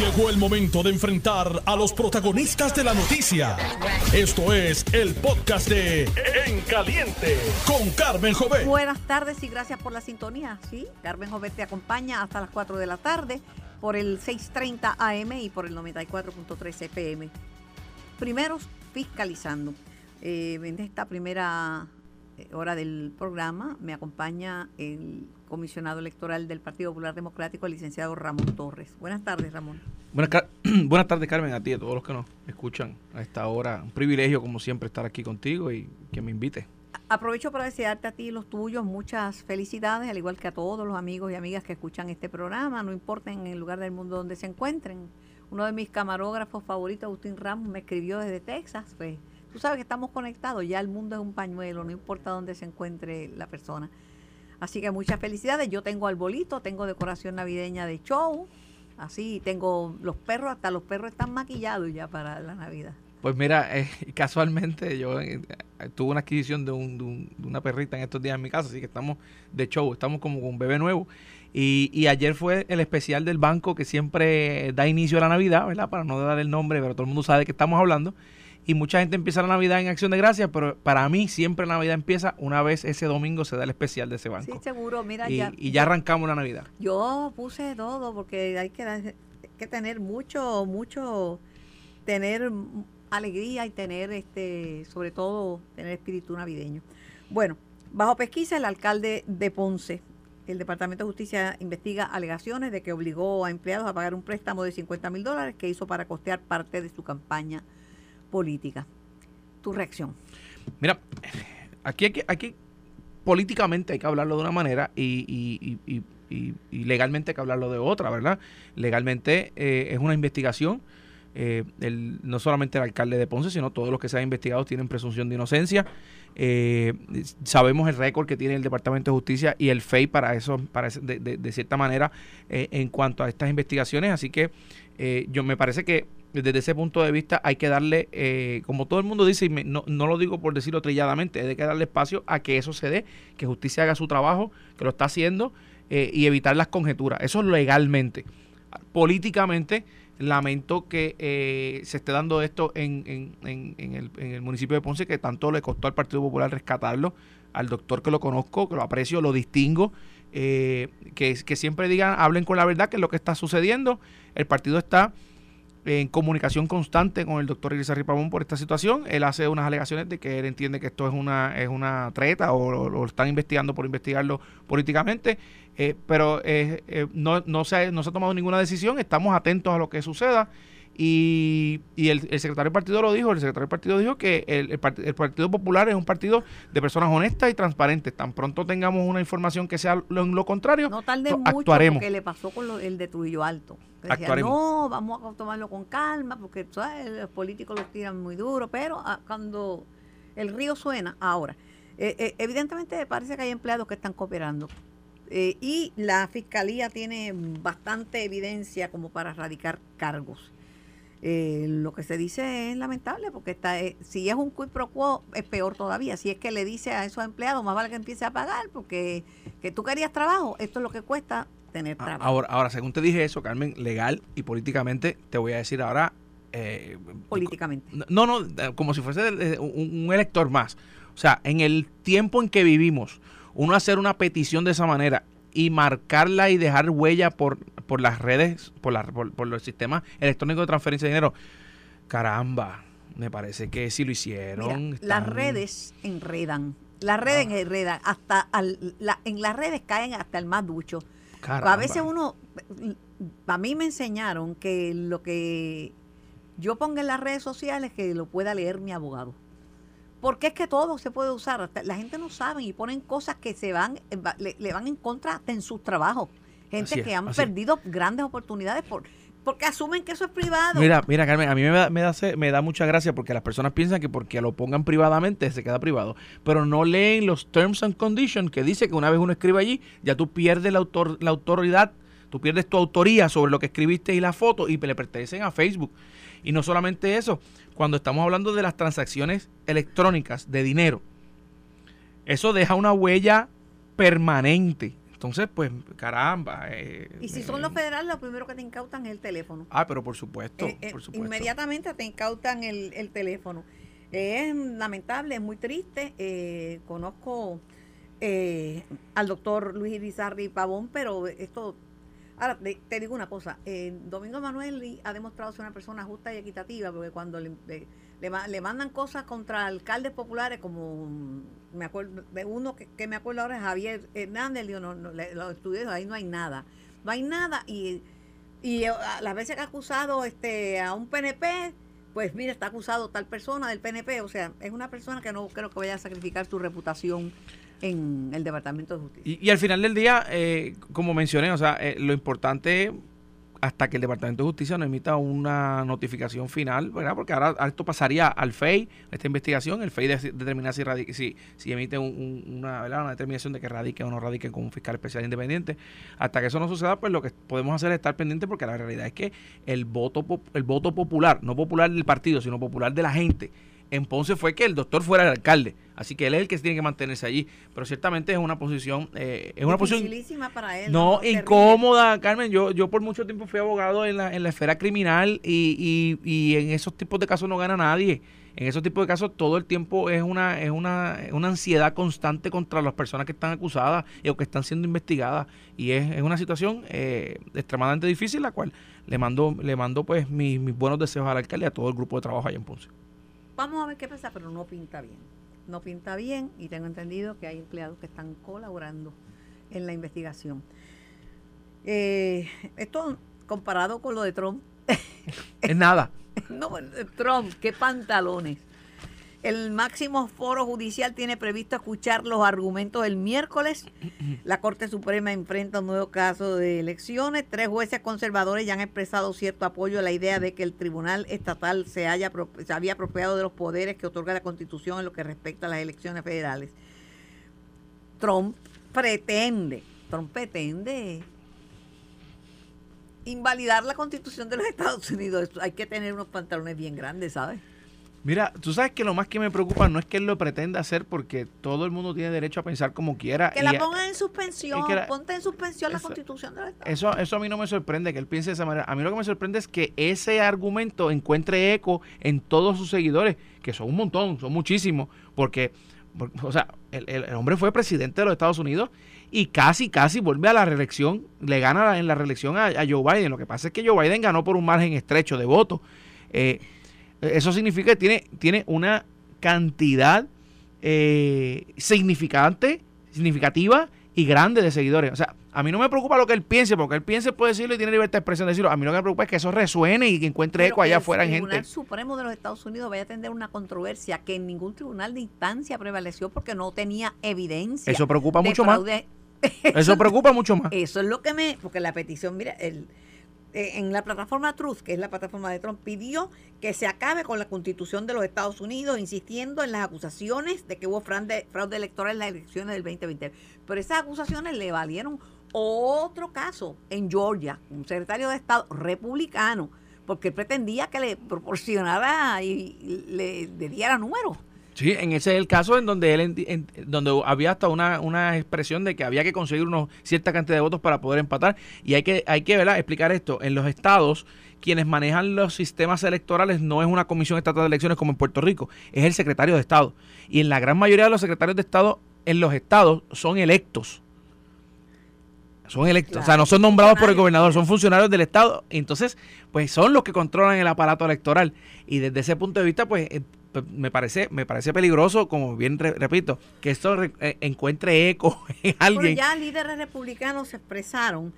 Llegó el momento de enfrentar a los protagonistas de la noticia. Esto es el podcast de En Caliente con Carmen Jovet. Buenas tardes y gracias por la sintonía. Sí, Carmen Jovet te acompaña hasta las 4 de la tarde por el 6:30 AM y por el 94.3 FM. Primero, fiscalizando. Eh, en esta primera eh, hora del programa me acompaña el comisionado electoral del Partido Popular Democrático, el licenciado Ramón Torres. Buenas tardes, Ramón. Buenas, buenas tardes, Carmen, a ti y a todos los que nos escuchan a esta hora. Un privilegio, como siempre, estar aquí contigo y que me invite. Aprovecho para desearte a ti y los tuyos muchas felicidades, al igual que a todos los amigos y amigas que escuchan este programa, no importa en el lugar del mundo donde se encuentren. Uno de mis camarógrafos favoritos, Agustín Ramos, me escribió desde Texas. Pues, tú sabes que estamos conectados, ya el mundo es un pañuelo, no importa dónde se encuentre la persona. Así que muchas felicidades. Yo tengo arbolito, tengo decoración navideña de show. Así tengo los perros, hasta los perros están maquillados ya para la Navidad. Pues mira, eh, casualmente yo eh, tuve una adquisición de, una perrita en estos días en mi casa, así que estamos de show, estamos como con un bebé nuevo. Y, y, ayer fue el especial del banco que siempre da inicio a la Navidad, ¿verdad? Para no dar el nombre, pero todo el mundo sabe de qué estamos hablando y mucha gente empieza la Navidad en Acción de Gracias, pero para mí siempre la Navidad empieza una vez ese domingo se da el especial de ese banco. Sí, seguro, mira y, ya. Y ya arrancamos la Navidad. Yo puse todo porque hay que, que tener mucho, mucho, tener alegría y tener, este, sobre todo, tener espíritu navideño. Bueno, bajo pesquisa el alcalde de Ponce el Departamento de Justicia investiga alegaciones de que obligó a empleados a pagar un préstamo de 50 mil dólares que hizo para costear parte de su campaña política. ¿Tu reacción? Mira, aquí, hay que, aquí políticamente hay que hablarlo de una manera y, legalmente hay que hablarlo de otra, ¿verdad? Legalmente eh, es una investigación. Eh, el, no solamente el alcalde de Ponce, sino todos los que se han investigado tienen presunción de inocencia. Eh, sabemos el récord que tiene el Departamento de Justicia y el FEI para eso, para de, de, cierta manera, en cuanto a estas investigaciones. Así que yo me parece que desde ese punto de vista hay que darle, eh, como todo el mundo dice, y no, no, lo digo por decirlo trilladamente, hay que darle espacio a que eso se dé, que justicia haga su trabajo, que lo está haciendo, eh, y evitar las conjeturas. Eso es legalmente. Políticamente, lamento que eh, se esté dando esto en, en, en, el, en el municipio de Ponce, que tanto le costó al Partido Popular rescatarlo, al doctor que lo conozco, que lo aprecio, lo distingo, que, que siempre digan, hablen con la verdad, que es lo que está sucediendo. El partido está en comunicación constante con el doctor Elisa Pavón por esta situación. Él hace unas alegaciones de que él entiende que esto es una, es una treta o lo, están investigando por investigarlo políticamente, eh, pero eh, eh, no, no, se, no se ha tomado ninguna decisión, estamos atentos a lo que suceda. Y, el, secretario del partido lo dijo, el secretario del partido dijo que el, Partido Popular es un partido de personas honestas y transparentes. Tan pronto tengamos una información que sea lo, lo contrario, no tarde mucho actuaremos. porque le pasó con el de Trujillo Alto. Decía, no, vamos a tomarlo con calma porque los políticos los tiran muy duro, pero ah, cuando el río suena, ahora, eh, eh, evidentemente parece que hay empleados que están cooperando. Eh, y la fiscalía tiene bastante evidencia como para radicar cargos. Lo que se dice es lamentable porque está, si es un quid pro quo es peor todavía. Si es que le dice a esos empleados, más vale que empiece a pagar porque que tú querías trabajo, esto es lo que cuesta tener ah, trabajo. Ahora, ahora según te dije eso, Carmen, legal y políticamente, te voy a decir ahora... Eh, políticamente. No, no, como si fuese un, un elector más. O sea, en el tiempo en que vivimos, uno hacer una petición de esa manera y marcarla y dejar huella por, por las redes, por, la, por, los sistemas electrónicos de transferencia de dinero. Caramba, me parece que sí lo hicieron. Las redes enredan. Las redes ah. enredan. Hasta en las redes caen hasta el más ducho. A veces uno, a mí me enseñaron que lo que yo ponga en las redes sociales que lo pueda leer mi abogado. Porque es que todo se puede usar. La gente no sabe y ponen cosas que se van, eh, le, van en contra en sus trabajos. Gente que han perdido grandes oportunidades por, porque asumen que eso es privado. Mira, mira, Carmen, a mí me da, mucha gracia porque las personas piensan que porque lo pongan privadamente se queda privado, pero no leen los terms and conditions que dice que una vez uno escribe allí, ya tú pierdes la, la autoridad, tú pierdes tu autoría sobre lo que escribiste y la foto y le pertenecen a Facebook. Y no solamente eso, cuando estamos hablando de las transacciones electrónicas de dinero, eso deja una huella permanente. Entonces, pues, caramba. Eh, y si son los federales, lo primero que te incautan es el teléfono. Ah, pero por supuesto, por supuesto. Inmediatamente te incautan el, el teléfono. Es lamentable, es muy triste. conozco al doctor Luis Irizarri Pavón, pero esto Ahora, te, digo una cosa, eh, Domingo Manuel ha demostrado ser una persona justa y equitativa, porque cuando le, le, mandan cosas contra alcaldes populares, como me acuerdo de uno que, me acuerdo ahora es Javier Hernández, digo, no, los estudios ahí no hay nada, no hay nada, y, y eh, las veces que ha acusado este a un PNP, pues mira, está acusado tal persona del PNP, o sea, es una persona que no creo que vaya a sacrificar su reputación en el Departamento de Justicia. Y, al final del día, eh, como mencioné, o sea, eh, lo importante hasta que el Departamento de Justicia no emita una notificación final, ¿verdad? Porque ahora esto pasaría al FEI, esta investigación, el FEI determina si, si, si emite una, una determinación de que radique o no radique con un fiscal especial independiente. Hasta que eso no suceda, pues lo que podemos hacer es estar pendiente porque la realidad es que el voto, el voto popular, no popular del partido, sino popular de la gente, en Ponce fue que el doctor fuera el alcalde. Así que él es el que tiene que mantenerse allí. Pero ciertamente es una posición. Eh, es una posición. para él. No, incómoda, Carmen. Yo, yo por mucho tiempo fui abogado en la, en la esfera criminal y, y, y en esos tipos de casos no gana nadie. En esos tipos de casos todo el tiempo es una, es una, una ansiedad constante contra las personas que están acusadas o que están siendo investigadas. Y es, es una situación eh, extremadamente difícil, la cual le mando, le mando pues mis, mis buenos deseos al alcalde y a todo el grupo de trabajo allá en Ponce. Vamos a ver qué pasa, pero no pinta bien. No pinta bien y tengo entendido que hay empleados que están colaborando en la investigación. Eh, esto comparado con lo de Trump. es nada. no, Trump, qué pantalones. El máximo foro judicial tiene previsto escuchar los argumentos el miércoles. La Corte Suprema enfrenta un nuevo caso de elecciones. Tres jueces conservadores ya han expresado cierto apoyo a la idea de que el Tribunal Estatal se, haya, se había apropiado de los poderes que otorga la Constitución en lo que respecta a las elecciones federales. Trump pretende, Trump pretende invalidar la Constitución de los Estados Unidos. Hay que tener unos pantalones bien grandes, ¿sabes? Mira, tú sabes que lo más que me preocupa no es que él lo pretenda hacer porque todo el mundo tiene derecho a pensar como quiera. Que la pongan en suspensión, ponte en suspensión la constitución del Estado. Eso, eso a mí no me sorprende que él piense de esa manera. A mí lo que me sorprende es que ese argumento encuentre eco en todos sus seguidores, que son un montón, son muchísimos, porque, o sea, el, hombre fue presidente de los Estados Unidos y casi, casi vuelve a la reelección, le gana en la reelección a, a Joe Biden. Lo que pasa es que Joe Biden ganó por un margen estrecho de votos. Eh, eso significa que tiene, tiene una cantidad eh, significante, significativa y grande de seguidores. O sea, a mí no me preocupa lo que él piense, porque él piense puede decirlo y tiene libertad de expresión de decirlo. A mí lo que me preocupa es que eso resuene y que encuentre eco allá afuera en gente. El Tribunal Supremo de los Estados Unidos vaya a tener una controversia que en ningún tribunal de instancia prevaleció porque no tenía evidencia. Eso preocupa mucho más. Eso preocupa mucho más. Eso es lo que me. Porque la petición, mira, el en la plataforma Truth, que es la plataforma de Trump, pidió que se acabe con la constitución de los Estados Unidos, insistiendo en las acusaciones de que hubo fraude, fraude electoral en las elecciones del 2020. Pero esas acusaciones le valieron otro caso en Georgia, un secretario de Estado republicano, porque pretendía que le proporcionara y le, le diera números Sí, en ese es el caso en donde él donde había hasta una, una expresión de que había que conseguir una cierta cantidad de votos para poder empatar y hay que hay que explicar esto en los estados quienes manejan los sistemas electorales no es una comisión estatal de elecciones como en Puerto Rico, es el secretario de Estado. Y en la gran mayoría de los secretarios de Estado en los estados son electos. Son electos, o sea, no son nombrados por el gobernador, son funcionarios del Estado. Entonces, pues son los que controlan el aparato electoral. Y desde ese punto de vista, pues eh, pues, me parece me parece peligroso, como bien repito, que esto eh, encuentre eco en alguien. Pero ya líderes republicanos se expresaron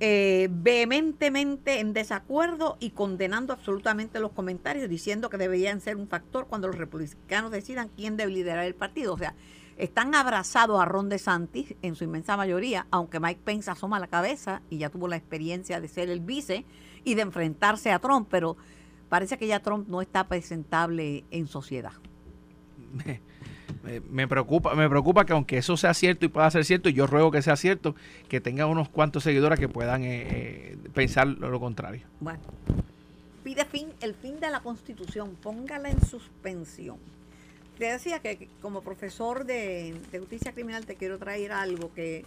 eh, vehementemente en desacuerdo y condenando absolutamente los comentarios, diciendo que deberían ser un factor cuando los republicanos decidan quién debe liderar el partido. O sea, están abrazados a Ron DeSantis en su inmensa mayoría, aunque Mike Pence asoma la cabeza y ya tuvo la experiencia de ser el vice y de enfrentarse a Trump, pero parece que ya Trump no está presentable en sociedad. Me, preocupa, me preocupa que aunque eso sea cierto y pueda ser cierto, y yo ruego que sea cierto, que tenga unos cuantos seguidores que puedan eh, eh, pensar lo, contrario. Bueno, pide fin, el fin de la constitución, póngala en suspensión. te decía que como profesor de, justicia criminal te quiero traer algo que,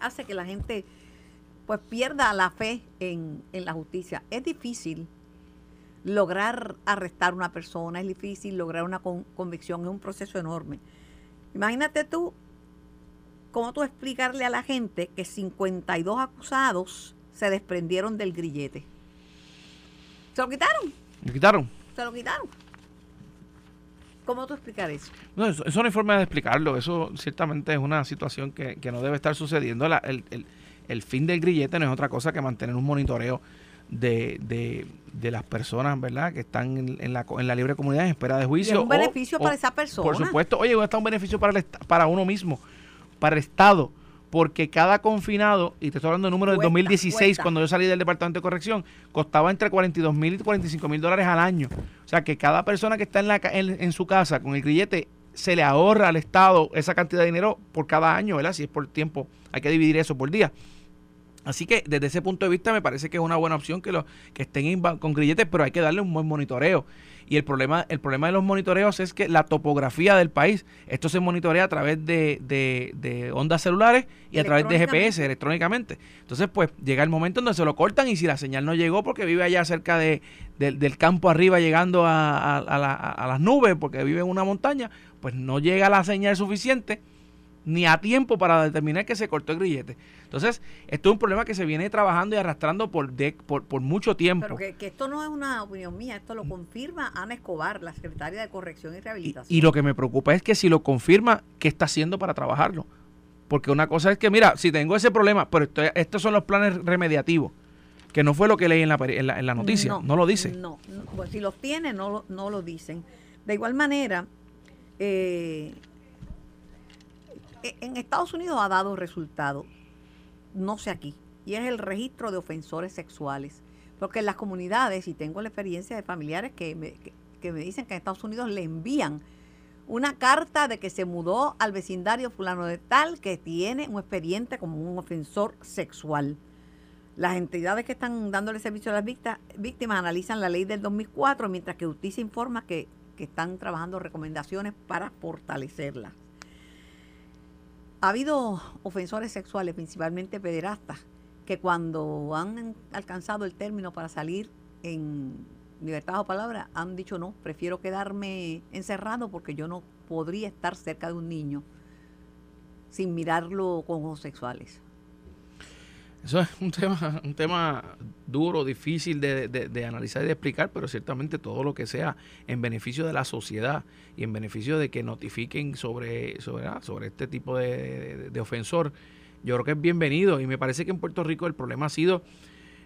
hace que la gente pues pierda la fe en, la justicia. Es difícil lograr arrestar a una persona, es difícil lograr una convicción, es un proceso enorme. Imagínate tú, cómo tú explicarle a la gente que 52 acusados se desprendieron del grillete. ¿Se lo quitaron? ¿Lo quitaron? Se lo quitaron. ¿Cómo tú explicar eso? No, eso, no hay forma de explicarlo. Eso ciertamente es una situación que, no debe estar sucediendo. el, fin del grillete no es otra cosa que mantener un monitoreo de, las personas, ¿verdad? Que están en, la, en la libre comunidad en espera de juicio. es un beneficio para esa persona. Por supuesto. Oye, está un beneficio para, el, para uno mismo, para el Estado porque cada confinado, y te estoy hablando del número del 2016, cuando yo salí del Departamento de Corrección, costaba entre 42 mil y 45 mil dólares al año. O sea que cada persona que está en, la, en, su casa con el grillete se le ahorra al Estado esa cantidad de dinero por cada año, ¿verdad? Si es por tiempo, hay que dividir eso por día. Así que desde ese punto de vista me parece que es una buena opción que, lo, que estén con grilletes, pero hay que darle un buen monitoreo. Y el problema, el problema de los monitoreos es que la topografía del país, esto se monitorea a través de, de, ondas celulares y a través de GPS electrónicamente. Entonces, pues llega el momento en donde se lo cortan y si la señal no llegó porque vive allá cerca de, del campo arriba llegando a, a las nubes, porque vive en una montaña, pues no llega la señal suficiente ni a tiempo para determinar que se cortó el grillete. Entonces, esto es un problema que se viene trabajando y arrastrando por, por, mucho tiempo. Pero que, esto no es una opinión mía, esto lo confirma Ana Escobar, la secretaria de Corrección y Rehabilitación. Y, lo que me preocupa es que si lo confirma, ¿qué está haciendo para trabajarlo? Porque una cosa es que, mira, si tengo ese problema, pero estos son los planes remediativos, que no fue lo que leí en la, en la, noticia, no, lo dice. No, pues si los tiene, no, no lo dicen. De igual manera, eh, en Estados Unidos ha dado resultado, no sé aquí, y es el registro de ofensores sexuales. Porque en las comunidades, y tengo la experiencia de familiares que me, que, me dicen que en Estados Unidos le envían una carta de que se mudó al vecindario fulano de tal que tiene un expediente como un ofensor sexual. Las entidades que están dándole servicio a las víctimas, analizan la ley del 2004, mientras que Justicia informa que, que están trabajando recomendaciones para fortalecerla. Ha habido ofensores sexuales, principalmente pederastas, que cuando han alcanzado el término para salir en libertad o palabra, han dicho no, prefiero quedarme encerrado porque yo no podría estar cerca de un niño sin mirarlo con ojos sexuales. Eso es un tema, un tema duro, difícil de, analizar y de explicar, pero ciertamente todo lo que sea en beneficio de la sociedad y en beneficio de que notifiquen sobre, sobre, ah, sobre este tipo de, ofensor, yo creo que es bienvenido. Y me parece que en Puerto Rico el problema ha sido,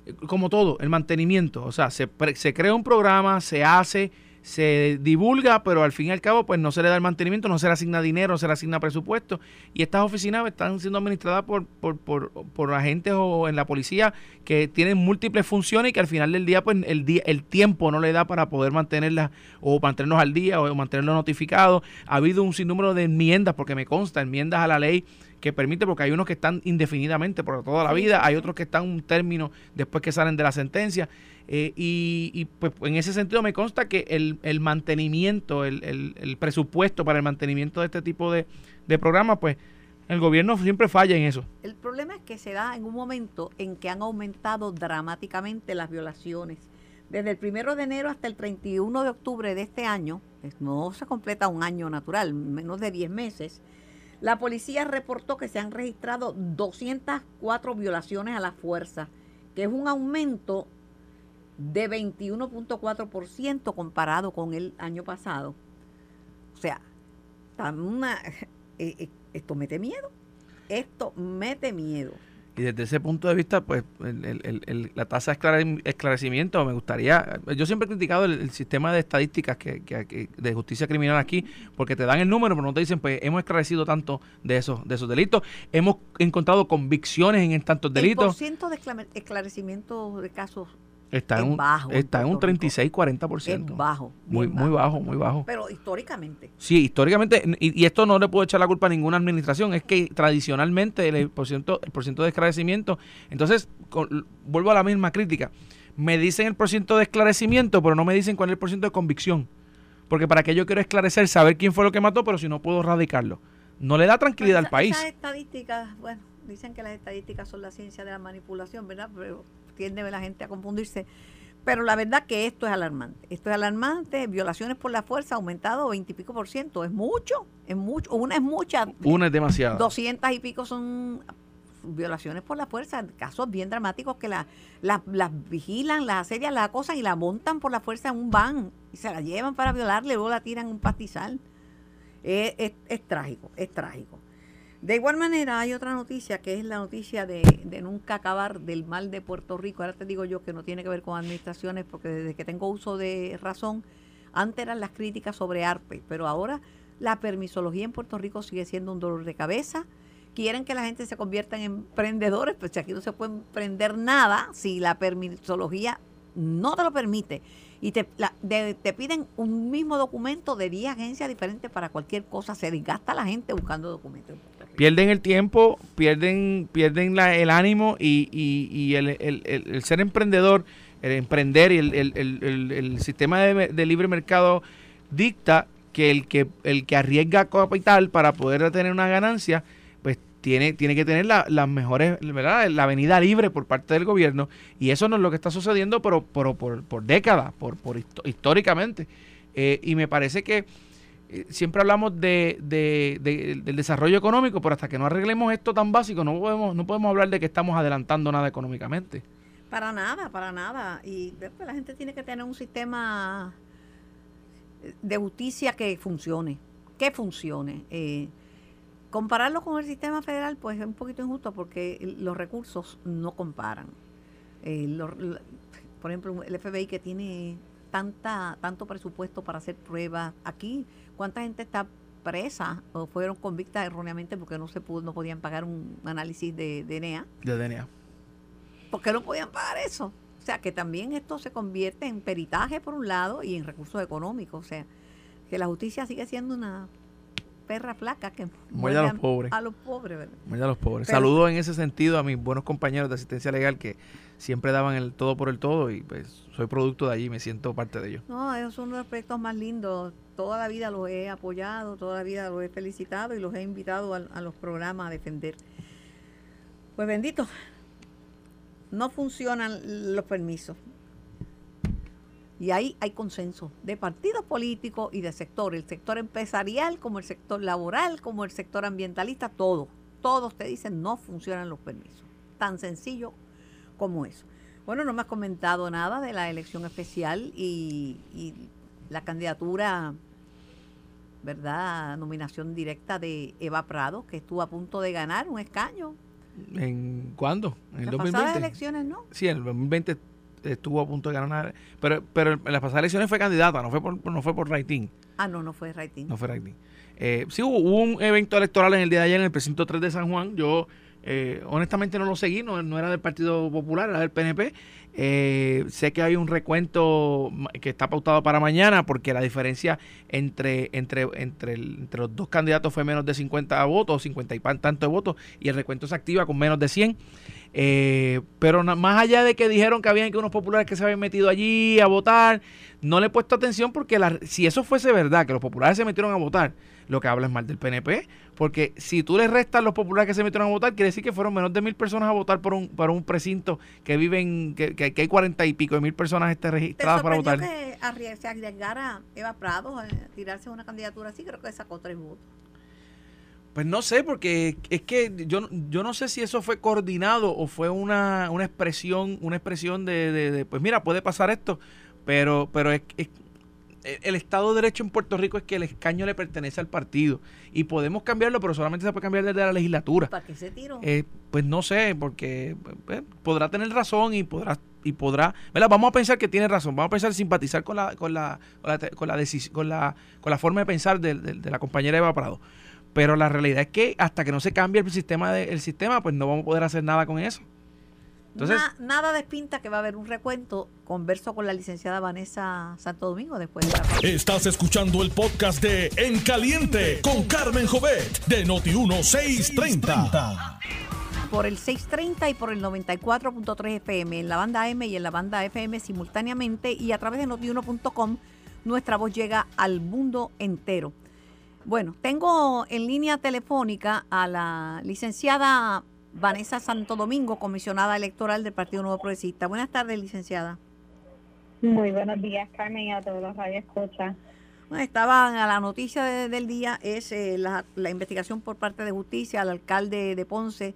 eh, como todo, el mantenimiento. O sea, se, se crea un programa, se hace se divulga, pero al fin y al cabo pues no se le da el mantenimiento, no se le asigna dinero, no se le asigna presupuesto. Y estas oficinas están siendo administradas por, por, por, por agentes o en la policía que tienen múltiples funciones y que al final del día pues el, día, el tiempo no le da para poder mantenerlas o mantenernos al día o mantenerlos notificados. Ha habido un sinnúmero de enmiendas, porque me consta, enmiendas a la ley que permite, porque hay unos que están indefinidamente por toda la vida, hay otros que están un término después que salen de la sentencia. Eh, y, pues en ese sentido me consta que el, mantenimiento, el, presupuesto para el mantenimiento de este tipo de, de programas, pues el gobierno siempre falla en eso. El problema es que se da en un momento en que han aumentado dramáticamente las violaciones. Desde el primero de enero hasta el 31 de octubre de este año, no se completa un año natural, menos de 10 meses, la policía reportó que se han registrado 204 violaciones a la fuerza, que es un aumento de 21.4% comparado con el año pasado. O sea, una, eh, eh, esto mete miedo. Esto mete miedo. Y desde ese punto de vista, pues la tasa de esclarecimiento me gustaría... Yo siempre he criticado el, sistema de estadísticas que, de justicia criminal aquí, porque te dan el número, pero no te dicen, pues hemos esclarecido tanto de esos, de esos delitos, hemos encontrado convicciones en tantos delitos. El por de esclarecimiento de casos Está en un, bajo está en un 36-40%. Es bajo. Muy, muy bajo, muy bajo. Pero históricamente. Sí, históricamente, y, esto no le puedo echar la culpa a ninguna administración, es que tradicionalmente el porciento, el porciento de esclarecimiento, entonces, vuelvo a la misma crítica, me dicen el porciento de esclarecimiento, pero no me dicen cuál es el porciento de convicción. porque para qué yo quiero esclarecer, saber quién fue lo que mató, pero si no puedo radicarlo. No le da tranquilidad al país. Esas estadísticas, bueno, dicen que las estadísticas son la ciencia de la manipulación, ¿verdad? Pero tiende la gente a confundirse. Pero la verdad que esto es alarmante. Esto es alarmante. Violaciones por la fuerza ha aumentado 20 y pico por ciento. Es mucho, es mucho. Una es mucha. Una es demasiado. 200 y pico son violaciones por la fuerza, casos bien dramáticos que las la, vigilan, las asedian, las acosan y la montan por la fuerza en un van y se la llevan para violarle, luego la tiran en un pastizal. Es, es, trágico, es trágico. De igual manera, hay otra noticia que es la noticia de, de, nunca acabar del mal de Puerto Rico. Ahora te digo yo que no tiene que ver con administraciones, porque desde que tengo uso de razón, antes eran las críticas sobre ARPE, pero ahora la permisología en Puerto Rico sigue siendo un dolor de cabeza quieren que la gente se convierta en emprendedores, pues aquí no se puede emprender nada si la permisología no te lo permite. Y te, te piden un mismo documento de 10 agencias diferentes para cualquier cosa. Se desgasta la gente buscando documentos. Pierden el tiempo, pierden, pierden el ánimo y, y, el, el, el, ser emprendedor, el emprender y el, sistema de, de libre mercado dicta que el que el que arriesga capital para poder tener una ganancia tiene, tiene que tener las mejores, ¿verdad? La avenida libre por parte del gobierno. Y eso no es lo que está sucediendo pero, por, por décadas, por, por históricamente. Eh, y me parece que siempre hablamos de, del desarrollo económico, pero hasta que no arreglemos esto tan básico, no podemos, no podemos hablar de que estamos adelantando nada económicamente. Para nada, para nada. Y después la gente tiene que tener un sistema de justicia que funcione, que funcione. Eh, Compararlo con el sistema federal, pues es un poquito injusto porque los recursos no comparan. Eh, por ejemplo, el FBI que tiene tanta tanto presupuesto para hacer pruebas aquí, ¿cuánta gente está presa o fueron convictas erróneamente porque no se pudo, no podían pagar un análisis de DNA? De DNA. ¿Por qué no podían pagar eso? O sea, que también esto se convierte en peritaje por un lado y en recursos económicos. O sea, que la justicia sigue siendo una perra flaca que muerde a los pobres. A los pobres, ¿verdad? Muerde a los pobres. Saludo en ese sentido a mis buenos compañeros de asistencia legal que siempre daban el todo por el todo y pues soy producto de allí, me siento parte de ellos. No, esos son los aspectos más lindos. Toda la vida los he apoyado, toda la vida los he felicitado y los he invitado a, a los programas a defender. Pues bendito, no funcionan los permisos. Y ahí hay consenso de partidos políticos y de sector, el sector empresarial, como el sector laboral, como el sector ambientalista, todo. Todos te dicen no funcionan los permisos. Tan sencillo como eso. Bueno, no me has comentado nada de la elección especial y, la candidatura, ¿verdad? Nominación directa de Eva Prado, que estuvo a punto de ganar un escaño. ¿En cuándo? En el 2020. elecciones, ¿no? Sí, en el 2020 estuvo a punto de ganar. Pero, pero en las pasadas elecciones fue candidata, no fue por, no fue por rating. Ah, no, no fue rating. No fue rating. Eh, sí, hubo, un evento electoral en el día de ayer en el precinto 3 de San Juan. Yo eh, honestamente no lo seguí, no, no, era del Partido Popular, era del PNP. Eh, sé que hay un recuento que está pautado para mañana porque la diferencia entre, entre, entre, entre los dos candidatos fue menos de 50 votos, 50 y tanto de votos, y el recuento se activa con menos de 100. Eh, pero más allá de que dijeron que habían que unos populares que se habían metido allí a votar, no le he puesto atención porque si eso fuese verdad, que los populares se metieron a votar, lo que habla es mal del PNP, porque si tú le restas los populares que se metieron a votar, quiere decir que fueron menos de mil personas a votar por un, por un precinto que viven, que, que, hay cuarenta y pico de mil personas este, registradas para votar. que se arriesgara Eva Prado a tirarse una candidatura así? Creo que sacó tres votos. Pues no sé, porque es que yo, yo no sé si eso fue coordinado o fue una, una expresión, una expresión de, de, pues mira, puede pasar esto, pero, pero es, el Estado de Derecho en Puerto Rico es que el escaño le pertenece al partido y podemos cambiarlo, pero solamente se puede cambiar desde la legislatura. ¿Para qué se tiró? Eh, pues no sé, porque pues, podrá tener razón y podrá y podrá, Vamos a pensar que tiene razón, vamos a pensar simpatizar con la con la con la con la, con la, con la forma de pensar de, de la compañera Eva Prado pero la realidad es que hasta que no se cambie el sistema, de, el sistema pues no vamos a poder hacer nada con eso. Entonces, nada despinta que va a haber un recuento. Converso con la licenciada Vanessa Santo Domingo después de Estás escuchando el podcast de En Caliente con Carmen Jovet de Noti1630. Por el 630 y por el 94.3 FM en la banda M y en la banda FM simultáneamente y a través de notiuno.com nuestra voz llega al mundo entero. Bueno, tengo en línea telefónica a la licenciada Vanessa Santo Domingo, comisionada electoral del Partido Nuevo Progresista. Buenas tardes, licenciada. Muy buenos días, Carmen, y a todos los radioescuchas. Bueno, estaba a la noticia del día, es eh, la, investigación por parte de justicia al alcalde de Ponce,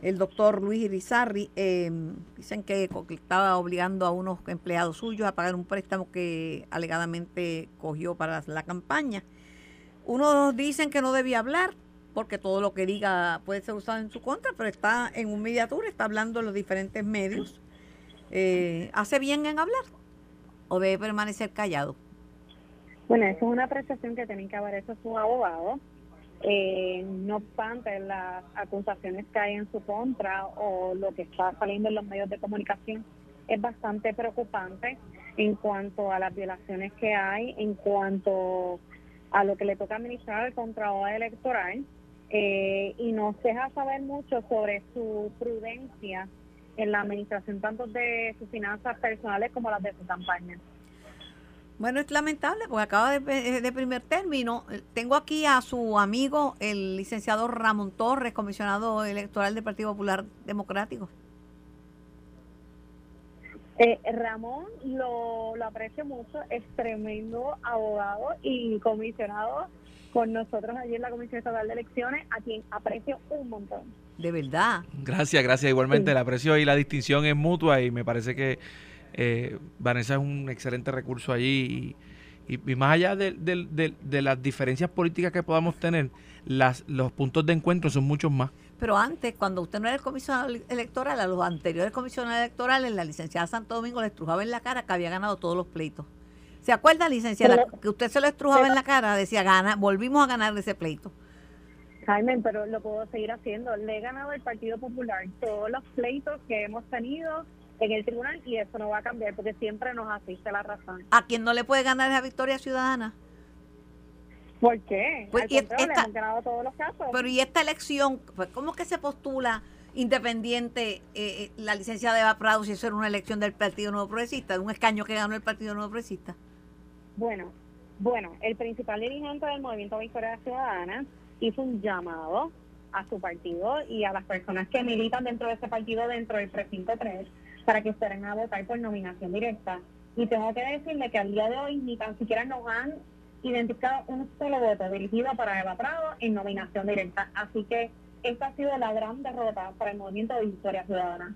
el doctor Luis Irizarri. Em, dicen que estaba obligando a unos empleados suyos a pagar un préstamo que alegadamente cogió para la campaña. Unos dicen que no debía hablar, porque todo lo que diga puede ser usado en su contra, pero está en un mediatura, está hablando en los diferentes medios. Eh, ¿Hace bien en hablar o debe permanecer callado? Bueno, eso es una apreciación que tienen que haber hecho abogados. Eh, no obstante, las acusaciones que hay en su contra o lo que está saliendo en los medios de comunicación es bastante preocupante en cuanto a las violaciones que hay, en cuanto a lo que le toca administrar el contrato electoral eh, y nos deja saber mucho sobre su prudencia en la administración tanto de sus finanzas personales como las de su campaña. Bueno, es lamentable porque acaba de, de, primer término. Tengo aquí a su amigo, el licenciado Ramón Torres, comisionado electoral del Partido Popular Democrático. Eh, Ramón lo, lo aprecio mucho, es tremendo abogado y comisionado con nosotros allí en la Comisión Estatal de Elecciones, a quien aprecio un montón. De verdad. Gracias, gracias. Igualmente, el aprecio y la distinción es mutua y me parece que eh, Vanessa es un excelente recurso allí. Y, más allá de, de, las diferencias políticas que podamos tener, las, los puntos de encuentro son muchos más. Pero antes, cuando usted no era el comisionado electoral, a los anteriores comisionados electorales, la licenciada Santo Domingo le estrujaba en la cara que había ganado todos los pleitos. ¿Se acuerda, licenciada, que usted se lo estrujaba en la cara? Decía, gana, volvimos a ganar ese pleito. Jaime, pero lo puedo seguir haciendo. Le he ganado al Partido Popular todos los pleitos que hemos tenido en el tribunal y eso no va a cambiar porque siempre nos asiste la razón. ¿A quién no le puede ganar esa victoria ciudadana? ¿Por qué? Pues, hemos ganado todos los casos. Pero y esta elección, pues, ¿cómo que se postula independiente eh, eh, la licencia de Eva Prado si eso era una elección del Partido Nuevo Progresista, de un escaño que ganó el Partido Nuevo Progresista? Bueno, bueno, el principal dirigente del Movimiento Victoria Ciudadana hizo un llamado a su partido y a las personas que militan dentro de ese partido, dentro del precinto 3, para que fueran a votar por nominación directa. Y tengo que decirle que al día de hoy ni tan siquiera nos han identificado un solo voto dirigido para Eva Prado en nominación directa. Así que esta ha sido la gran derrota para el Movimiento de Victoria Ciudadana.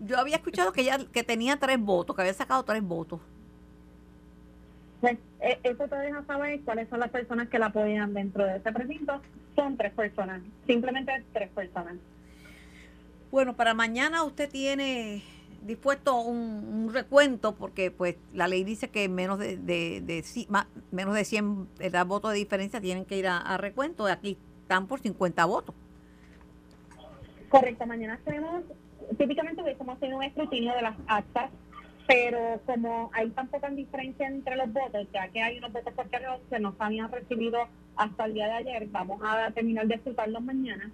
Yo había escuchado que ella que tenía tres votos, que había sacado tres votos. Pues, eh, eso te deja saber cuáles son las personas que la apoyan dentro de ese precinto. Son tres personas, simplemente tres personas. Bueno, para mañana usted tiene dispuesto un, recuento porque pues la ley dice que menos de, de, menos de 100 votos de diferencia tienen que ir a, a recuento. Aquí están por 50 votos. Correcto, mañana tenemos, típicamente hubiésemos tenido un escrutinio de las actas pero como hay tan poca diferencia entre los votos, ya que hay unos votos por que no se habían recibido hasta el día de ayer, vamos a terminar de escrutarlos mañana,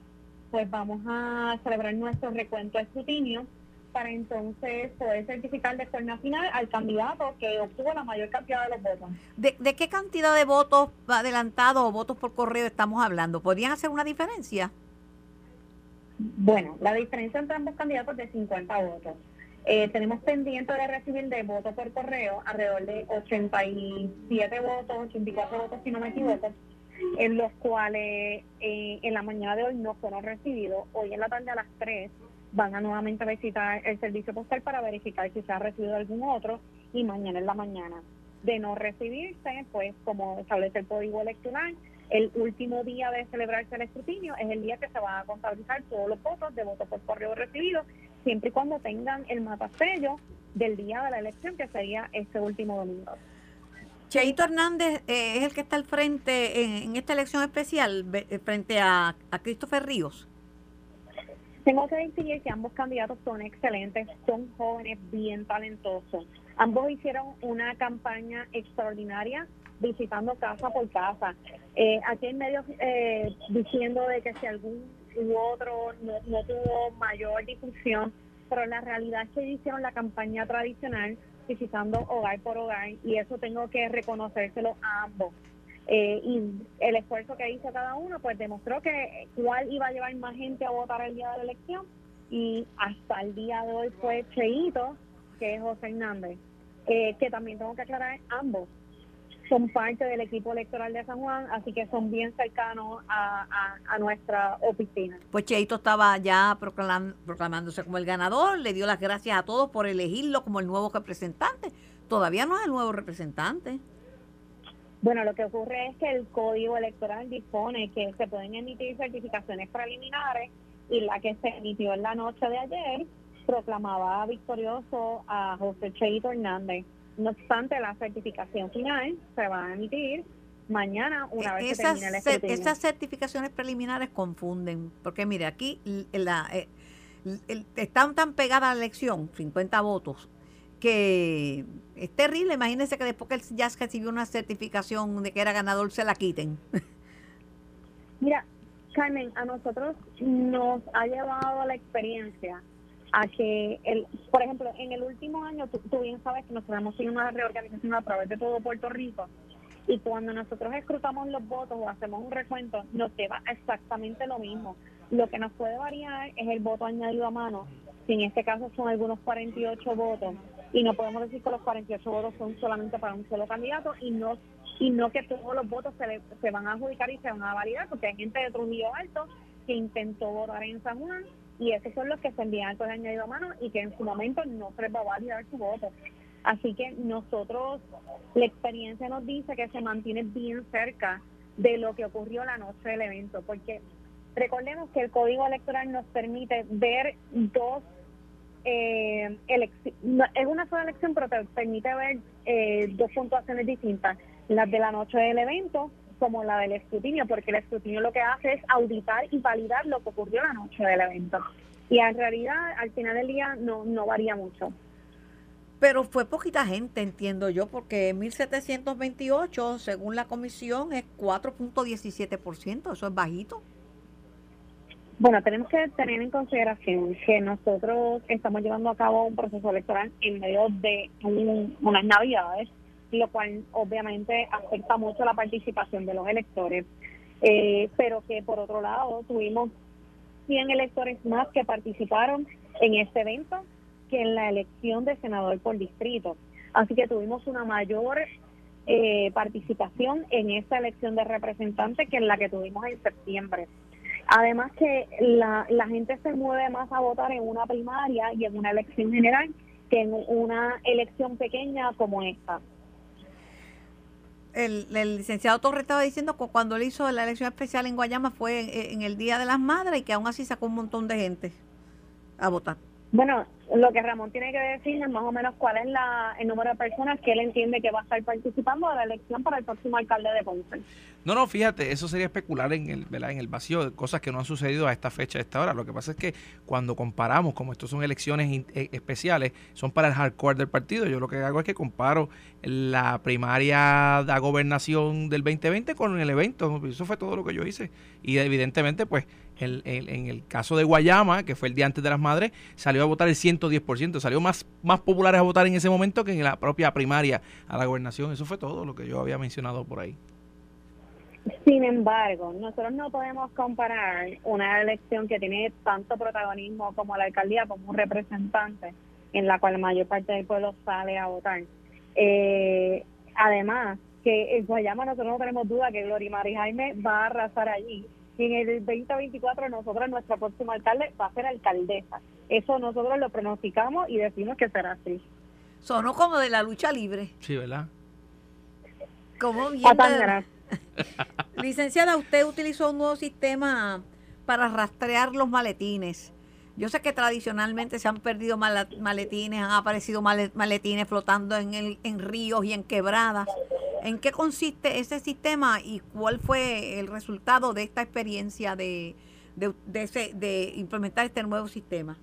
pues vamos a celebrar nuestro recuento de escrutinio para entonces poder certificar de forma final al candidato que obtuvo la mayor cantidad de los votos. ¿De, de qué cantidad de votos adelantados o votos por correo estamos hablando? ¿Podrían hacer una diferencia? Bueno, la diferencia entre ambos candidatos es de 50 votos. Eh, tenemos pendiente de recibir de voto por correo alrededor de 87 votos, 84 votos si no me equivoco, en los cuales eh, en la mañana de hoy no fueron recibidos. Hoy en la tarde a las 3 van a nuevamente visitar el servicio postal para verificar si se ha recibido algún otro y mañana en la mañana. De no recibirse, pues como establece el código electoral, el último día de celebrarse el escrutinio es el día que se van a contabilizar todos los votos de voto por correo recibidos siempre y cuando tengan el matasello del día de la elección, que sería este último domingo. Cheito Hernández eh, es el que está al frente en, esta elección especial, eh, frente a, a Christopher Ríos. Tengo que decir que ambos candidatos son excelentes, son jóvenes, bien talentosos. Ambos hicieron una campaña extraordinaria visitando casa por casa. Eh, aquí hay medios eh, diciendo de que si algún u otro no, no tuvo mayor difusión, pero la realidad es que hicieron la campaña tradicional visitando hogar por hogar y eso tengo que reconocérselo a ambos. Eh, y el esfuerzo que hizo cada uno pues demostró que cuál iba a llevar más gente a votar el día de la elección y hasta el día de hoy fue Cheito, que es José Hernández, eh, que también tengo que aclarar ambos son parte del equipo electoral de San Juan, así que son bien cercanos a, nuestra oficina. Pues Cheito estaba ya proclamándose como el ganador, le dio las gracias a todos por elegirlo como el nuevo representante. Todavía no es el nuevo representante. Bueno, lo que ocurre es que el código electoral dispone que se pueden emitir certificaciones preliminares y la que se emitió en la noche de ayer proclamaba victorioso a José Cheito Hernández. No obstante, la certificación final se va a emitir mañana una vez esas, que termine el Esas certificaciones preliminares confunden, porque mire, aquí la, eh, están tan pegadas a la elección, 50 votos, que es terrible. Imagínense que después que el ya recibió una certificación de que era ganador, se la quiten. Mira, Carmen, a nosotros nos ha llevado la experiencia a que, el, por ejemplo, en el último año, tú, bien sabes que nosotros hemos tenido una reorganización a través de todo Puerto Rico y cuando nosotros escrutamos los votos o hacemos un recuento, nos lleva exactamente lo mismo. Lo que nos puede variar es el voto añadido a mano, si en este caso son algunos 48 votos y no podemos decir que los 48 votos son solamente para un solo candidato y no y no que todos los votos se, se van a adjudicar y se van a validar, porque hay gente de Trujillo Alto que intentó votar en San Juan y esos son los que se envían con añadido a mano y que en su momento no se les va a validar su voto. Así que nosotros, la experiencia nos dice que se mantiene bien cerca de lo que ocurrió la noche del evento, porque recordemos que el código electoral nos permite ver dos eh, elecciones, es una sola elección, pero te permite ver eh, dos puntuaciones distintas, las de la noche del evento como la del escrutinio, porque el escrutinio lo que hace es auditar y validar lo que ocurrió la noche del evento. Y en realidad, al final del día, no, no varía mucho. Pero fue poquita gente, entiendo yo, porque 1728, según la comisión, es 4.17%, eso es bajito. Bueno, tenemos que tener en consideración que nosotros estamos llevando a cabo un proceso electoral en medio de unas navidades lo cual obviamente afecta mucho la participación de los electores. Eh, pero que por otro lado tuvimos 100 electores más que participaron en este evento que en la elección de senador por distrito. Así que tuvimos una mayor eh, participación en esta elección de representante que en la que tuvimos en septiembre. Además que la, la gente se mueve más a votar en una primaria y en una elección general que en una elección pequeña como esta el, licenciado Torres estaba diciendo que cuando él hizo la elección especial en Guayama fue en, el Día de las Madres y que aún así sacó un montón de gente a votar. Bueno, lo que Ramón tiene que decir es más o menos cuál es la, el número de personas que él entiende que va a estar participando de la elección para el próximo alcalde de Ponce. No, no, fíjate, eso sería especular en el, ¿verdad? en el vacío, cosas que no han sucedido a esta fecha, a esta hora. Lo que pasa es que cuando comparamos, como estos son elecciones eh, especiales, son para el hardcore del partido, yo lo que hago es que comparo la primaria de gobernación del 2020 con el evento. Eso fue todo lo que yo hice. Y evidentemente, pues, el, en el caso de Guayama, que fue el día antes de las madres, salió a votar el 110%, salió más, más populares a votar en ese momento que en la propia primaria a la gobernación. Eso fue todo lo que yo había mencionado por ahí. Sin embargo, nosotros no podemos comparar una elección que tiene tanto protagonismo como la alcaldía, como un representante, en la cual la mayor parte del pueblo sale a votar. Eh, además, que en Guayama nosotros no tenemos duda que Gloria Mari Jaime va a arrasar allí. Y en el 2024 nosotros, nuestra próxima alcalde, va a ser alcaldesa. Eso nosotros lo pronosticamos y decimos que será así. Sonó como de la lucha libre. Sí, ¿verdad? Como bien. Licenciada, usted utilizó un nuevo sistema para rastrear los maletines. Yo sé que tradicionalmente se han perdido maletines, han aparecido maletines flotando en, el, en ríos y en quebradas. ¿En qué consiste ese sistema y cuál fue el resultado de esta experiencia de, de, de implementar este nuevo sistema?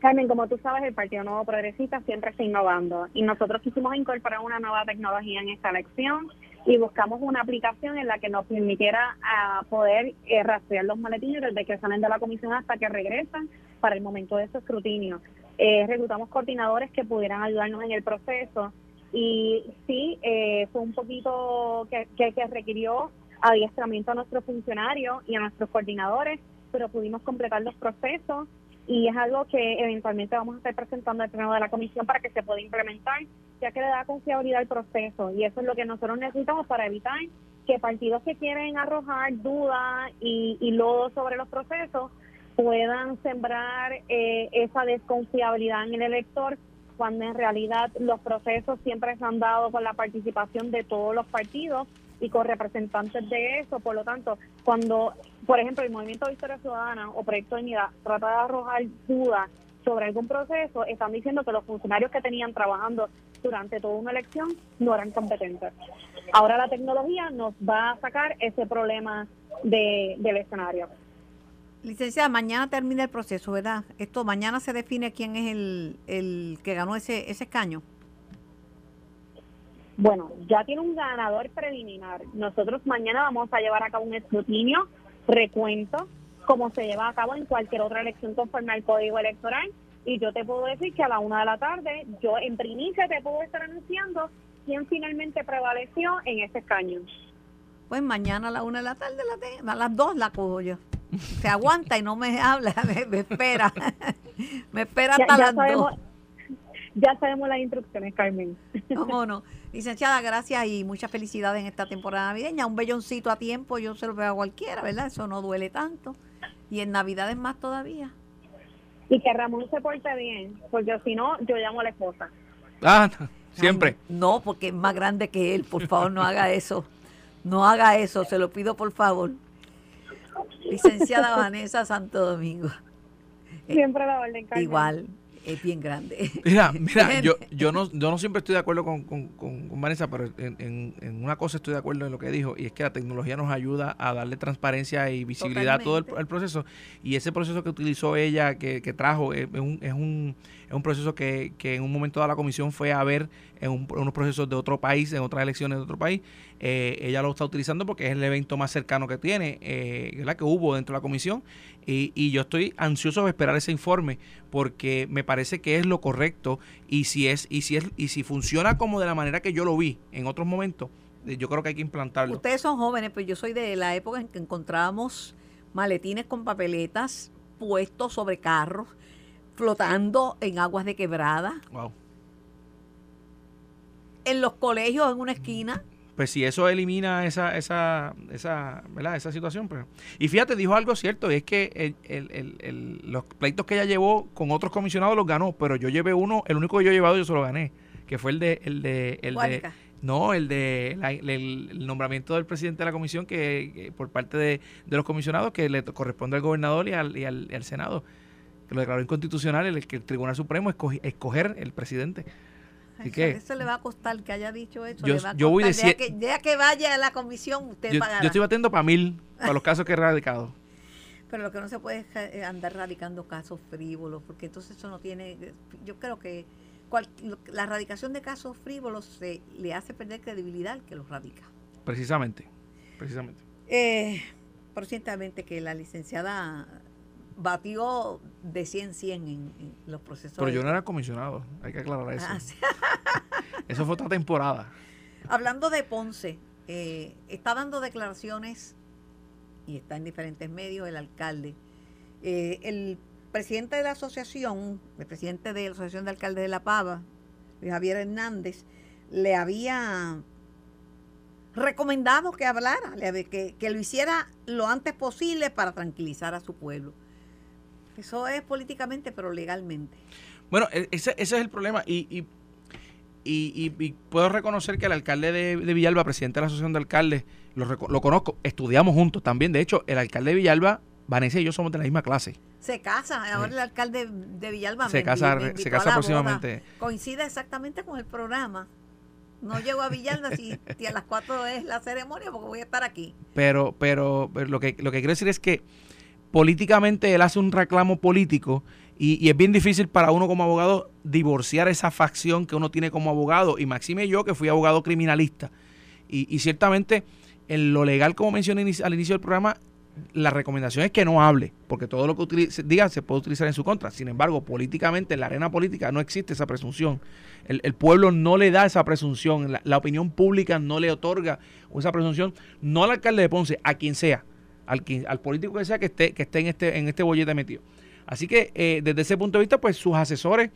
Carmen, como tú sabes, el Partido Nuevo Progresista siempre está innovando y nosotros quisimos incorporar una nueva tecnología en esta elección y buscamos una aplicación en la que nos permitiera a poder eh, rastrear los maletines desde que salen de la comisión hasta que regresan para el momento de su escrutinio. eh, reclutamos coordinadores que pudieran ayudarnos en el proceso y sí, eh, fue un poquito que, que requirió adiestramiento a nuestros funcionarios y a nuestros coordinadores, pero pudimos completar los procesos y es algo que eventualmente vamos a estar presentando al pleno de la comisión para que se pueda implementar, ya que le da confiabilidad al proceso. Y eso es lo que nosotros necesitamos para evitar que partidos que quieren arrojar dudas y, y lodo sobre los procesos puedan sembrar eh, esa desconfiabilidad en el elector cuando en realidad los procesos siempre se han dado con la participación de todos los partidos y con representantes de eso. Por lo tanto, cuando, por ejemplo, el Movimiento de Historia Ciudadana o Proyecto de Unidad trata de arrojar dudas sobre algún proceso, están diciendo que los funcionarios que tenían trabajando durante toda una elección no eran competentes. Ahora la tecnología nos va a sacar ese problema de, del escenario. Licenciada, mañana termina el proceso, ¿verdad? Esto mañana se define quién es el, el que ganó ese, ese escaño. Bueno, ya tiene un ganador preliminar. Nosotros mañana vamos a llevar a cabo un escrutinio, recuento, como se lleva a cabo en cualquier otra elección conforme al código electoral. Y yo te puedo decir que a la una de la tarde, yo en primicia te puedo estar anunciando quién finalmente prevaleció en ese escaño. Pues mañana a la una de la tarde, la a las dos la cojo yo se aguanta y no me habla, me, espera. me espera hasta las dos. Ya sabemos las instrucciones, Carmen. No, no. Licenciada, gracias y muchas felicidades en esta temporada navideña. Un belloncito a tiempo, yo se lo veo a cualquiera, ¿verdad? Eso no duele tanto. Y en Navidades más todavía. Y que Ramón se porte bien, porque si no, yo llamo a la esposa. Ah, siempre. no, porque es más grande que él. Por favor, no haga eso. No haga eso, se lo pido por favor. Licenciada Vanessa Santo Domingo. Siempre la orden, Igual, es bien grande. Mira, mira, yo, yo, no, yo no siempre estoy de acuerdo con, con, Vanessa, pero en, en, una cosa estoy de acuerdo en lo que dijo, y es que la tecnología nos ayuda a darle transparencia y visibilidad a todo el, proceso. Y ese proceso que utilizó ella, que, que trajo, es un, es un, es un proceso que, en un momento de la comisión fue a ver en, unos procesos de otro país, en otras elecciones de otro país. Eh, ella lo está utilizando porque es el evento más cercano que tiene, eh, que hubo dentro de la comisión. Y, y, yo estoy ansioso de esperar ese informe porque me parece que es lo correcto y si es y si es y si funciona como de la manera que yo lo vi en otros momentos, eh, yo creo que hay que implantarlo. Ustedes son jóvenes, pero yo soy de la época en que encontrábamos maletines con papeletas puestos sobre carros flotando en aguas de quebrada. Wow en los colegios en una esquina. Pues si eso elimina esa, esa, esa, ¿verdad? esa situación. Pues. Y fíjate, dijo algo cierto, es que los pleitos que ella llevó con otros comisionados los ganó, pero yo llevé uno, el único que yo he llevado yo se lo gané, que fue el de... El de, el de no, el de el, nombramiento del presidente de la comisión que, por parte de, los comisionados que le corresponde al gobernador y al, y al, Senado, que lo declaró inconstitucional el que el Tribunal Supremo escoger el presidente. Eso le va a costar que haya dicho eso. Yo, le va a voy ya, que, ya que vaya a la comisión, usted yo, pagará. Yo estoy batiendo para mil, para los casos que he radicado. Pero lo que no se puede es eh, andar radicando casos frívolos, porque entonces eso no tiene. Yo creo que la radicación de casos frívolos se le hace perder credibilidad al que los radica. Precisamente, precisamente. Eh, que la licenciada batió de 100 100 en, los procesos. Pero yo no era comisionado, hay que aclarar eso. Ah, eso fue otra temporada. Hablando de Ponce, eh, está dando declaraciones y está en diferentes medios el alcalde. Eh, el presidente de la asociación, el presidente de la Asociación de Alcaldes de La Pava, Javier Hernández, le había recomendado que hablara, que, que lo hiciera lo antes posible para tranquilizar a su pueblo. Eso es políticamente, pero legalmente. Bueno, e, ese, ese es el problema. Y, y, y, puedo reconocer que el alcalde de, Villalba, presidente de la Asociación de Alcaldes, lo, lo, conozco, estudiamos juntos también. De hecho, el alcalde de Villalba, Vanessa y yo somos de la misma clase. Se casa, ahora el alcalde de Villalba se casa, se casa próximamente. Coincide exactamente con el programa. No llego a Villalba si, a las cuatro es la ceremonia porque voy a estar aquí. Pero, pero, pero lo que lo que quiero decir es que políticamente él hace un reclamo político y, es bien difícil para uno como abogado divorciar esa facción que uno tiene como abogado. Y Maxime yo, que fui abogado criminalista. Y, ciertamente en lo legal, como mencioné al inicio del programa, la recomendación es que no hable, porque todo lo que diga se puede utilizar en su contra. Sin embargo, políticamente, en la arena política no existe esa presunción. El, pueblo no le da esa presunción, la, opinión pública no le otorga esa presunción, no al alcalde de Ponce, a quien sea, al, al político que sea que esté, que esté en este, en este bollete metido. Así que eh, desde ese punto de vista, pues sus asesores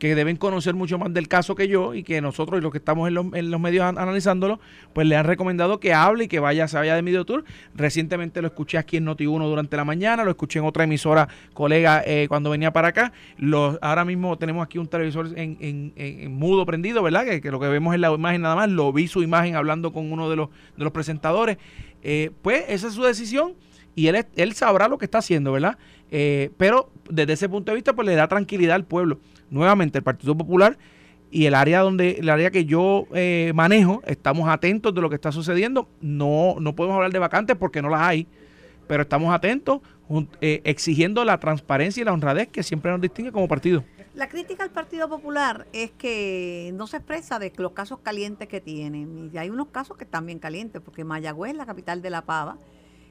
que deben conocer mucho más del caso que yo y que nosotros y los que estamos en los, en los medios analizándolo, pues le han recomendado que hable y que vaya, se vaya de Medio Tour. Recientemente lo escuché aquí en Noti1 durante la mañana, lo escuché en otra emisora colega eh, cuando venía para acá. Los, ahora mismo tenemos aquí un televisor en, en, mudo prendido, ¿verdad? Que, lo que vemos es la imagen nada más. Lo vi su imagen hablando con uno de los, de los presentadores. Eh, pues esa es su decisión y él, él sabrá lo que está haciendo, ¿verdad? Eh, pero desde ese punto de vista, pues le da tranquilidad al pueblo nuevamente el Partido Popular y el área donde el área que yo eh, manejo estamos atentos de lo que está sucediendo. No no podemos hablar de vacantes porque no las hay pero estamos atentos eh, exigiendo la transparencia y la honradez que siempre nos distingue como partido. La crítica al Partido Popular es que no se expresa de los casos calientes que tienen. Y hay unos casos que están bien calientes porque Mayagüez la capital de la pava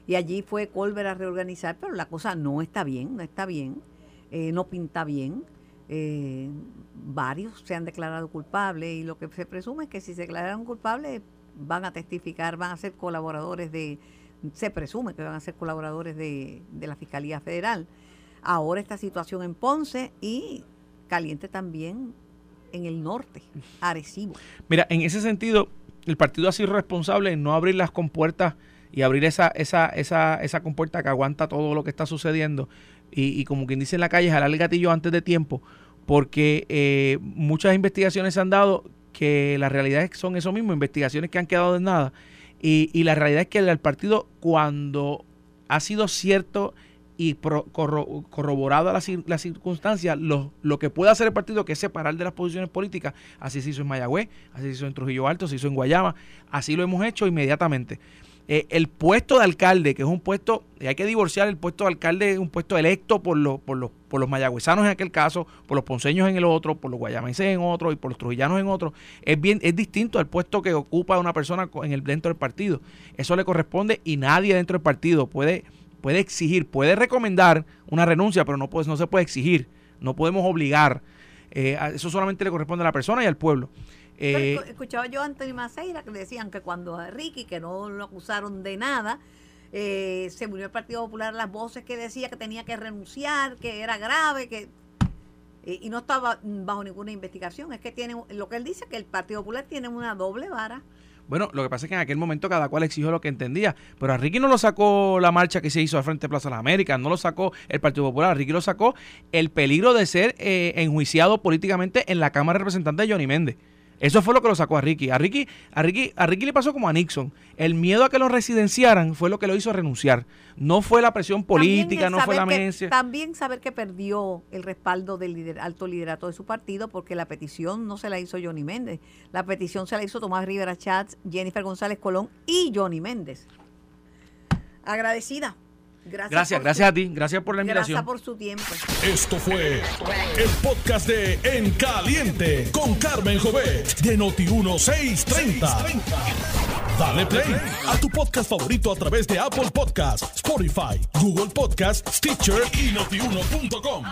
y allí fue Colbert a reorganizar pero la cosa no está bien no está bien eh, no pinta bien eh, varios se han declarado culpables y lo que se presume es que si se declararon culpables van a testificar, van a ser colaboradores de, se presume que van a ser colaboradores de, la Fiscalía Federal. Ahora esta situación en Ponce y caliente también en el norte, Arecibo. Mira, en ese sentido, el partido ha sido responsable en no abrir las compuertas y abrir esa, esa, esa, esa compuerta que aguanta todo lo que está sucediendo y, como quien dice en la calle, jalar el gatillo antes de tiempo, porque eh, muchas investigaciones se han dado que la realidad es que son eso mismo, investigaciones que han quedado en nada. Y, y la realidad es que el partido, cuando ha sido cierto y corroborado las, las circunstancias, lo, lo, que puede hacer el partido, que es separar de las posiciones políticas, así se hizo en Mayagüez, así se hizo en Trujillo Alto, se hizo en Guayama, así lo hemos hecho inmediatamente. Eh, el puesto de alcalde, que es un puesto, hay que divorciar el puesto de alcalde, es un puesto electo por los, por los, por los mayagüezanos en aquel caso, por los ponceños en el otro, por los guayamenses en otro y por los trujillanos en otro. Es bien, es distinto al puesto que ocupa una persona en el dentro del partido. Eso le corresponde y nadie dentro del partido puede, puede exigir, puede recomendar una renuncia, pero no, pues, no se puede exigir, no podemos obligar. Eh, eso solamente le corresponde a la persona y al pueblo. Eh, escuchaba yo a Antonio Maceira que decían que cuando a Ricky, que no lo acusaron de nada, eh, se murió el Partido Popular, las voces que decía que tenía que renunciar, que era grave, que eh, y no estaba bajo ninguna investigación. Es que tiene lo que él dice que el Partido Popular tiene una doble vara. Bueno, lo que pasa es que en aquel momento cada cual exigió lo que entendía, pero a Ricky no lo sacó la marcha que se hizo al frente de Plaza de las Américas, no lo sacó el Partido Popular, a Ricky lo sacó el peligro de ser enjuiciado políticamente en la Cámara de Representantes de Johnny Méndez. Eso fue lo que lo sacó a Ricky. A Ricky, a Ricky, a Ricky le pasó como a Nixon. El miedo a que lo residenciaran fue lo que lo hizo renunciar. No fue la presión política, no fue la amenaza. También saber que perdió el respaldo del alto liderato de su partido porque la petición no se la hizo Johnny Méndez. La petición se la hizo Tomás Rivera Chats, Jennifer González Colón y Johnny Méndez. Agradecida Gracias, gracias, a ti, gracias por la invitación. Gracias por su tiempo. Esto fue el podcast de En Caliente con Carmen Jovet de Noti1630. Dale play a tu podcast favorito a través de Apple Podcasts, Spotify, Google Podcasts, Stitcher y notiuno.com.